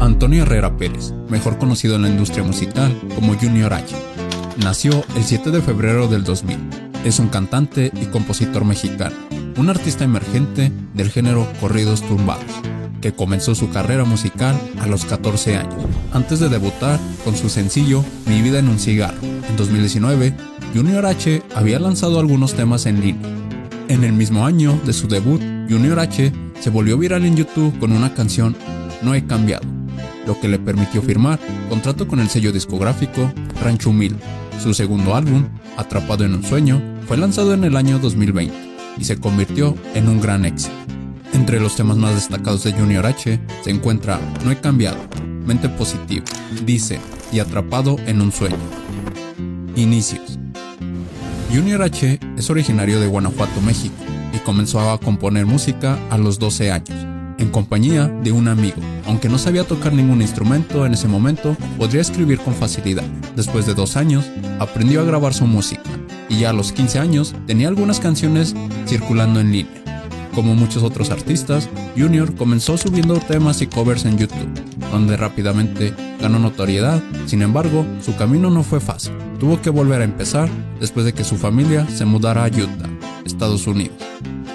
Antonio Herrera Pérez, mejor conocido en la industria musical como Junior H. Nació el 7 de febrero del 2000. Es un cantante y compositor mexicano, un artista emergente del género corridos tumbados, que comenzó su carrera musical a los 14 años, antes de debutar con su sencillo Mi vida en un cigarro. En 2019, Junior H había lanzado algunos temas en línea. En el mismo año de su debut, Junior H se volvió viral en YouTube con una canción No he cambiado, lo que le permitió firmar contrato con el sello discográfico Rancho Mil. Su segundo álbum, Atrapado en un sueño, fue lanzado en el año 2020 y se convirtió en un gran éxito. Entre los temas más destacados de Junior H se encuentra No he cambiado, Mente positiva, Dice y Atrapado en un sueño. Inicios. Junior H es originario de Guanajuato, México, y comenzó a componer música a los 12 años en compañía de un amigo. Aunque no sabía tocar ningún instrumento en ese momento, podría escribir con facilidad. Después de dos años, aprendió a grabar su música y ya a los 15 años tenía algunas canciones circulando en línea. Como muchos otros artistas, Junior comenzó subiendo temas y covers en YouTube, donde rápidamente ganó notoriedad. Sin embargo, su camino no fue fácil. Tuvo que volver a empezar después de que su familia se mudara a Utah, Estados Unidos.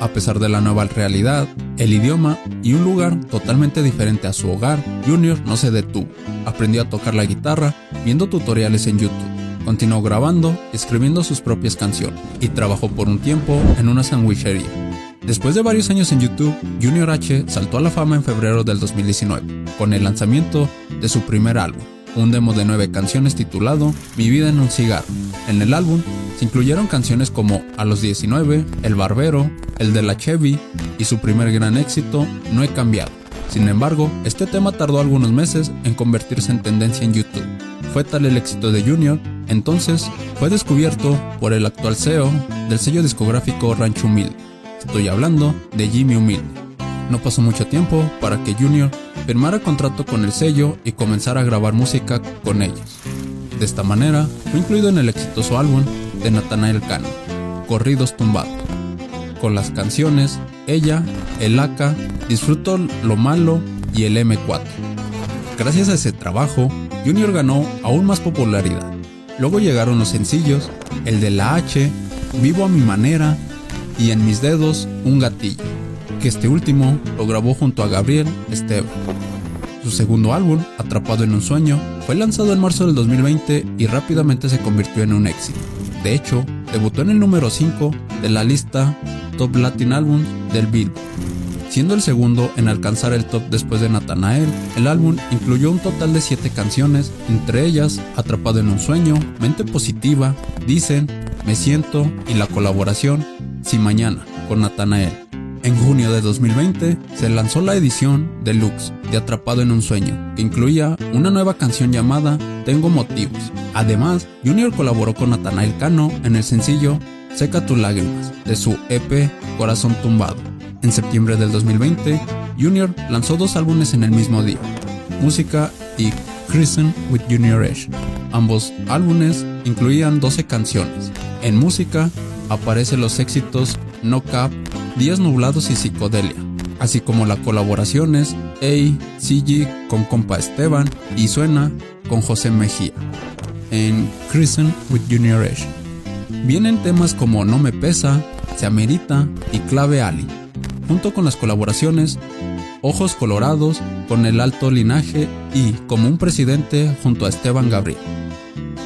A pesar de la nueva realidad, el idioma y un lugar totalmente diferente a su hogar, Junior no se detuvo. Aprendió a tocar la guitarra viendo tutoriales en YouTube. Continuó grabando y escribiendo sus propias canciones y trabajó por un tiempo en una sandwichería. Después de varios años en YouTube, Junior H saltó a la fama en febrero del 2019 con el lanzamiento de su primer álbum, un demo de nueve canciones titulado Mi vida en un cigarro. En el álbum se incluyeron canciones como A los 19, El Barbero, El de la Chevy y su primer gran éxito, No he cambiado. Sin embargo, este tema tardó algunos meses en convertirse en tendencia en YouTube. Fue tal el éxito de Junior, entonces fue descubierto por el actual CEO del sello discográfico Rancho Humilde. Estoy hablando de Jimmy Humilde. No pasó mucho tiempo para que Junior firmara contrato con el sello y comenzara a grabar música con ellos. De esta manera, fue incluido en el exitoso álbum de Natanael Cano, Corridos Tumbados, con las canciones Ella, El Aca, Disfruto lo Malo y el M4. Gracias a ese trabajo, Junior ganó aún más popularidad. Luego llegaron los sencillos, el de la H, Vivo a mi manera y En mis dedos un gatillo que este último lo grabó junto a Gabriel Esteban. Su segundo álbum, Atrapado en un sueño, fue lanzado en marzo del 2020 y rápidamente se convirtió en un éxito. De hecho, debutó en el número 5 de la lista Top Latin Albums del Billboard. Siendo el segundo en alcanzar el top después de Natanael, el álbum incluyó un total de 7 canciones, entre ellas Atrapado en un sueño, Mente Positiva, Dicen, Me Siento y la colaboración Si Mañana con Natanael. En junio de 2020 se lanzó la edición deluxe de Atrapado en un sueño, que incluía una nueva canción llamada Tengo motivos. Además, Junior colaboró con Natanael Cano en el sencillo Seca tus lágrimas de su EP Corazón tumbado. En septiembre del 2020, Junior lanzó dos álbumes en el mismo día, Música y Christian with Junior Edge. Ambos álbumes incluían 12 canciones. En música aparecen los éxitos No Cap Días Nublados y Psicodelia, así como las colaboraciones A, CG con Compa Esteban y Suena con José Mejía en Crescent with Junior Edge. Vienen temas como No me pesa, Se amerita y Clave Ali, junto con las colaboraciones Ojos Colorados con el alto linaje y Como un presidente junto a Esteban Gabriel.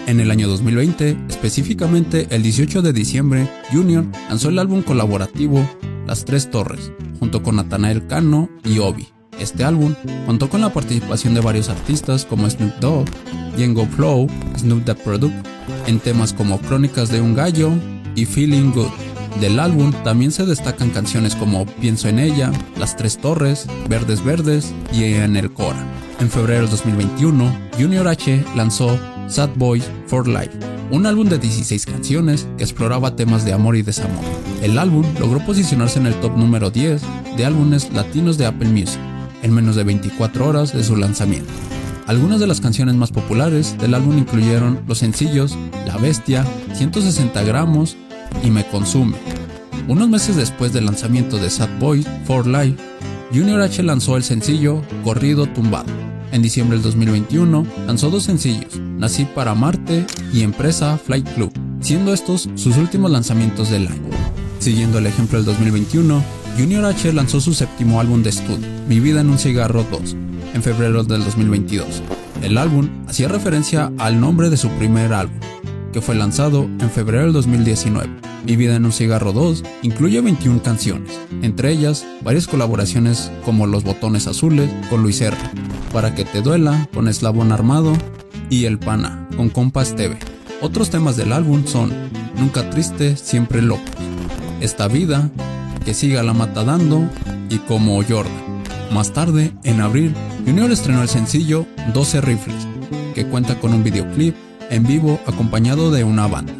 En el año 2020, específicamente el 18 de diciembre, Junior lanzó el álbum colaborativo las Tres Torres, junto con Nathanael Cano y Obi. Este álbum contó con la participación de varios artistas como Snoop Dogg, Django Flow, Snoop the Product, en temas como Crónicas de un Gallo y Feeling Good. Del álbum también se destacan canciones como Pienso en ella, Las Tres Torres, Verdes Verdes y En el Cora. En febrero de 2021, Junior H lanzó Sad Boys for Life, un álbum de 16 canciones que exploraba temas de amor y desamor. El álbum logró posicionarse en el top número 10 de álbumes latinos de Apple Music en menos de 24 horas de su lanzamiento. Algunas de las canciones más populares del álbum incluyeron los sencillos La Bestia, 160 gramos y Me Consume. Unos meses después del lanzamiento de Sad Boys for Life, Junior H lanzó el sencillo Corrido Tumbado, En diciembre del 2021 lanzó dos sencillos, Nací para Marte y Empresa Flight Club, siendo estos sus últimos lanzamientos del año. Siguiendo el ejemplo del 2021, Junior H lanzó su séptimo álbum de estudio, Mi vida en un cigarro 2, en febrero del 2022. El álbum hacía referencia al nombre de su primer álbum, que fue lanzado en febrero del 2019. Mi vida en un cigarro 2 incluye 21 canciones, entre ellas varias colaboraciones como Los botones azules con Luis R, Para que te duela con Eslabón Armado y El Pana con Compas TV. Otros temas del álbum son Nunca triste, siempre loco, Esta vida, Que siga la mata dando y Como Jordan. Más tarde, en abril, Junior estrenó el sencillo 12 Rifles, que cuenta con un videoclip en vivo acompañado de una banda.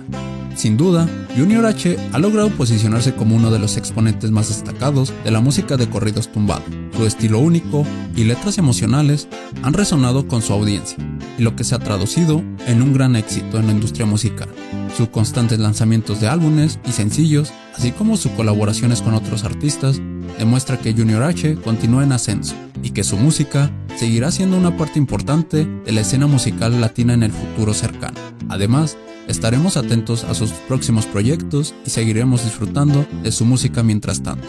Sin duda, Junior H ha logrado posicionarse como uno de los exponentes más destacados de la música de corridos tumbados. Su estilo único y letras emocionales han resonado con su audiencia, y lo que se ha traducido en un gran éxito en la industria musical. Sus constantes lanzamientos de álbumes y sencillos, así como sus colaboraciones con otros artistas, demuestra que Junior H continúa en ascenso y que su música seguirá siendo una parte importante de la escena musical latina en el futuro cercano. Además, estaremos atentos a sus próximos proyectos y seguiremos disfrutando de su música mientras tanto.